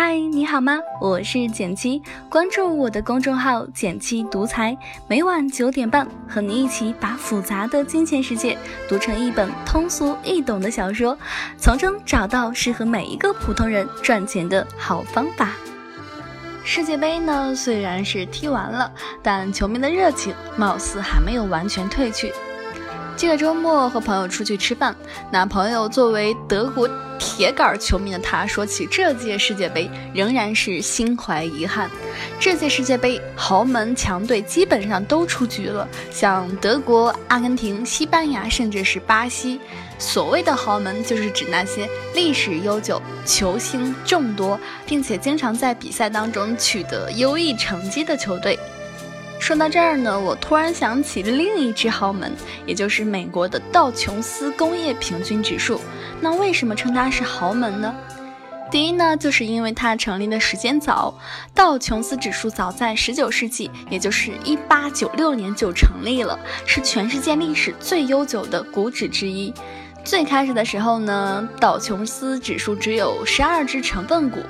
嗨，你好吗？我是简七，关注我的公众号“简七独裁”，每晚九点半和你一起把复杂的金钱世界读成一本通俗易懂的小说，从中找到适合每一个普通人赚钱的好方法。世界杯呢，虽然是踢完了，但球迷的热情貌似还没有完全褪去。这个周末和朋友出去吃饭，那朋友作为德国铁杆球迷的他，说起这届世界杯仍然是心怀遗憾。这届世界杯豪门强队基本上都出局了，像德国、阿根廷、西班牙，甚至是巴西。所谓的豪门，就是指那些历史悠久、球星众多，并且经常在比赛当中取得优异成绩的球队。说到这儿呢，我突然想起另一只豪门，也就是美国的道琼斯工业平均指数。那为什么称它是豪门呢？第一呢，就是因为它成立的时间早，道琼斯指数早在19世纪，也就是1896年就成立了，是全世界历史最悠久的股指之一。最开始的时候呢，道琼斯指数只有十二只成分股。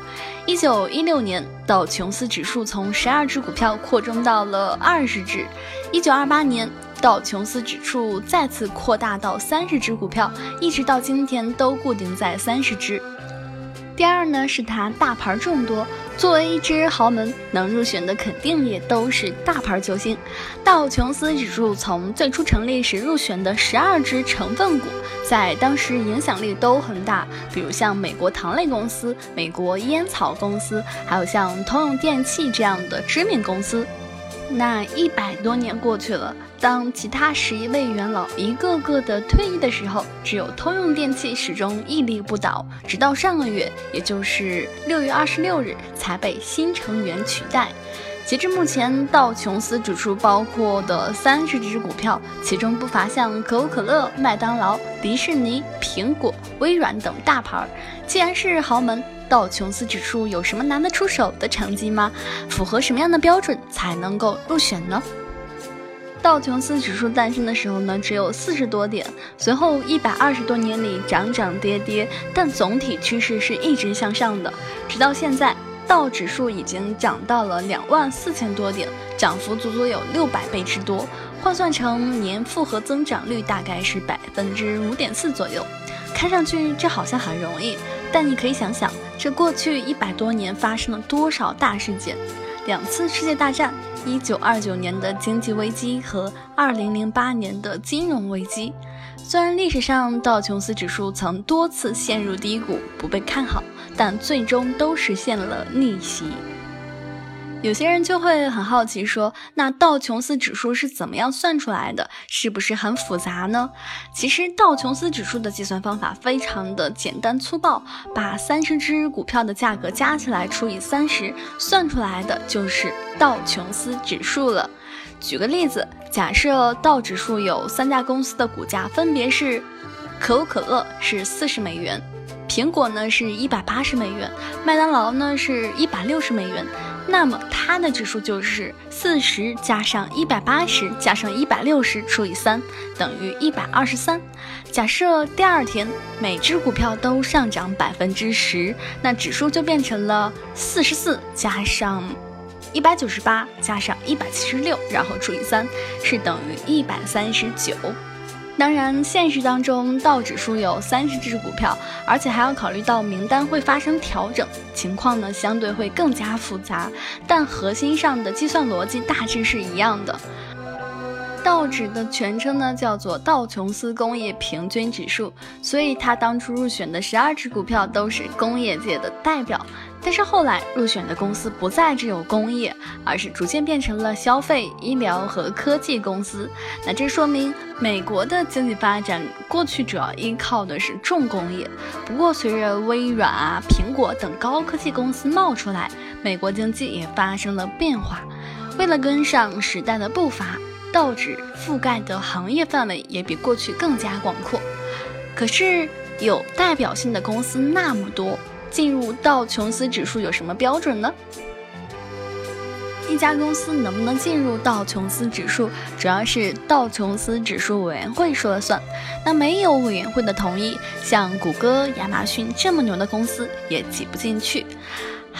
一九一六年，道琼斯指数从十二只股票扩充到了二十只。一九二八年，道琼斯指数再次扩大到三十只股票，一直到今天都固定在三十只。第二呢，是它大牌众多。作为一支豪门，能入选的肯定也都是大牌球星。道琼斯指数从最初成立时入选的十二只成分股，在当时影响力都很大，比如像美国糖类公司、美国烟草公司，还有像通用电气这样的知名公司。那一百多年过去了，当其他十一位元老一个个的退役的时候，只有通用电气始终屹立不倒，直到上个月，也就是六月二十六日，才被新成员取代。截至目前，道琼斯指数包括的三十只股票，其中不乏像可口可乐、麦当劳、迪士尼、苹果、微软等大牌儿。既然是豪门。道琼斯指数有什么拿得出手的成绩吗？符合什么样的标准才能够入选呢？道琼斯指数诞生的时候呢，只有四十多点，随后一百二十多年里涨涨跌跌，但总体趋势是一直向上的。直到现在，道指数已经涨到了两万四千多点，涨幅足足有六百倍之多，换算成年复合增长率大概是百分之五点四左右。看上去这好像很容易，但你可以想想。这过去一百多年发生了多少大事件？两次世界大战、一九二九年的经济危机和二零零八年的金融危机。虽然历史上道琼斯指数曾多次陷入低谷，不被看好，但最终都实现了逆袭。有些人就会很好奇，说那道琼斯指数是怎么样算出来的？是不是很复杂呢？其实道琼斯指数的计算方法非常的简单粗暴，把三十只股票的价格加起来除以三十，算出来的就是道琼斯指数了。举个例子，假设道指数有三家公司的股价分别是，可口可乐是四十美元，苹果呢是一百八十美元，麦当劳呢是一百六十美元。那么它的指数就是四十加上一百八十加上一百六十除以三，等于一百二十三。假设第二天每只股票都上涨百分之十，那指数就变成了四十四加上一百九十八加上一百七十六，然后除以三，是等于一百三十九。当然，现实当中道指数有三十只股票，而且还要考虑到名单会发生调整，情况呢相对会更加复杂。但核心上的计算逻辑大致是一样的。道指的全称呢叫做道琼斯工业平均指数，所以它当初入选的十二只股票都是工业界的代表。但是后来入选的公司不再只有工业，而是逐渐变成了消费、医疗和科技公司。那这说明美国的经济发展过去主要依靠的是重工业。不过随着微软啊、苹果等高科技公司冒出来，美国经济也发生了变化。为了跟上时代的步伐，道指覆盖的行业范围也比过去更加广阔。可是有代表性的公司那么多。进入道琼斯指数有什么标准呢？一家公司能不能进入道琼斯指数，主要是道琼斯指数委员会说了算。那没有委员会的同意，像谷歌、亚马逊这么牛的公司也挤不进去。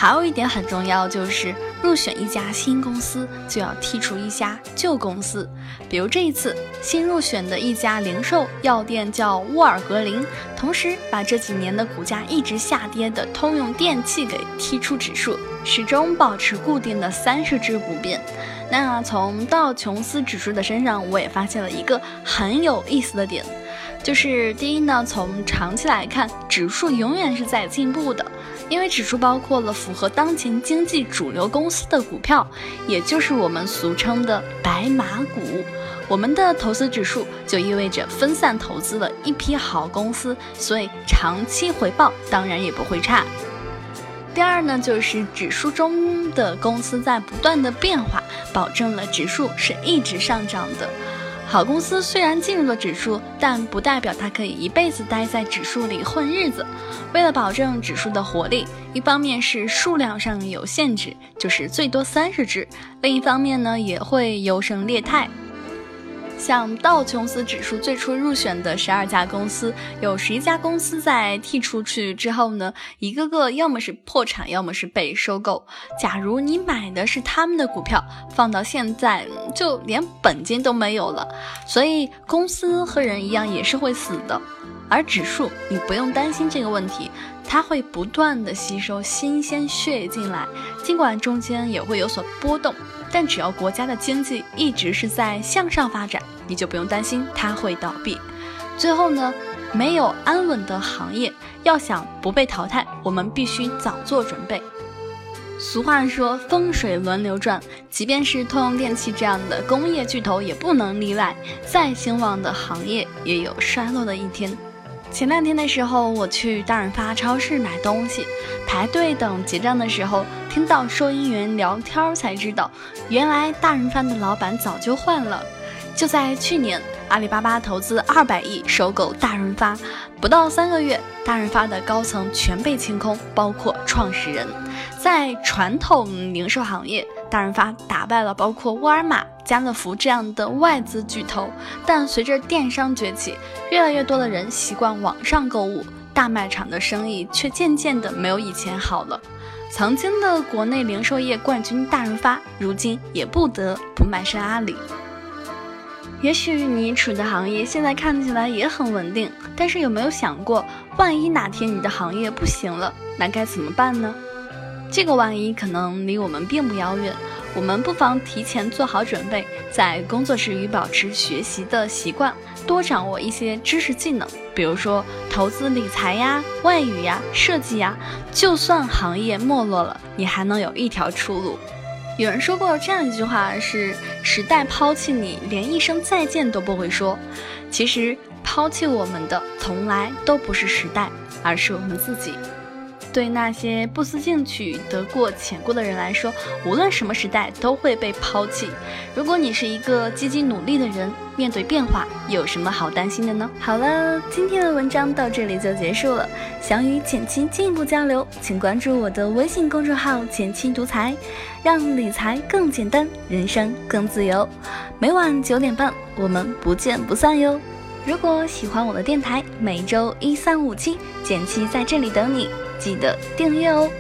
还有一点很重要，就是入选一家新公司就要剔除一家旧公司。比如这一次新入选的一家零售药店叫沃尔格林，同时把这几年的股价一直下跌的通用电气给剔出指数，始终保持固定的三十只不变。那从道琼斯指数的身上，我也发现了一个很有意思的点，就是第一呢，从长期来看，指数永远是在进步的。因为指数包括了符合当前经济主流公司的股票，也就是我们俗称的白马股。我们的投资指数就意味着分散投资了一批好公司，所以长期回报当然也不会差。第二呢，就是指数中的公司在不断的变化，保证了指数是一直上涨的。好公司虽然进入了指数，但不代表它可以一辈子待在指数里混日子。为了保证指数的活力，一方面是数量上有限制，就是最多三十只；另一方面呢，也会优胜劣汰。像道琼斯指数最初入选的十二家公司，有十一家公司在剔出去之后呢，一个个要么是破产，要么是被收购。假如你买的是他们的股票，放到现在就连本金都没有了。所以公司和人一样也是会死的，而指数你不用担心这个问题，它会不断的吸收新鲜血液进来，尽管中间也会有所波动。但只要国家的经济一直是在向上发展，你就不用担心它会倒闭。最后呢，没有安稳的行业，要想不被淘汰，我们必须早做准备。俗话说风水轮流转，即便是通用电气这样的工业巨头也不能例外。再兴旺的行业也有衰落的一天。前两天的时候，我去大润发超市买东西，排队等结账的时候，听到收银员聊天才知道，原来大润发的老板早就换了。就在去年，阿里巴巴投资二百亿收购大润发，不到三个月，大润发的高层全被清空，包括创始人。在传统零售行业，大润发打败了包括沃尔玛。家乐福这样的外资巨头，但随着电商崛起，越来越多的人习惯网上购物，大卖场的生意却渐渐的没有以前好了。曾经的国内零售业冠军大润发，如今也不得不卖身阿里。也许你处的行业现在看起来也很稳定，但是有没有想过，万一哪天你的行业不行了，那该怎么办呢？这个万一可能离我们并不遥远。我们不妨提前做好准备，在工作之余保持学习的习惯，多掌握一些知识技能，比如说投资理财呀、外语呀、设计呀。就算行业没落了，你还能有一条出路。有人说过这样一句话：是时代抛弃你，连一声再见都不会说。其实抛弃我们的从来都不是时代，而是我们自己。对那些不思进取、得过且过的人来说，无论什么时代都会被抛弃。如果你是一个积极努力的人，面对变化有什么好担心的呢？好了，今天的文章到这里就结束了。想与简七进一步交流，请关注我的微信公众号“简七独裁，让理财更简单，人生更自由。每晚九点半，我们不见不散哟。如果喜欢我的电台，每周一三五七，简七在这里等你。记得订阅哦。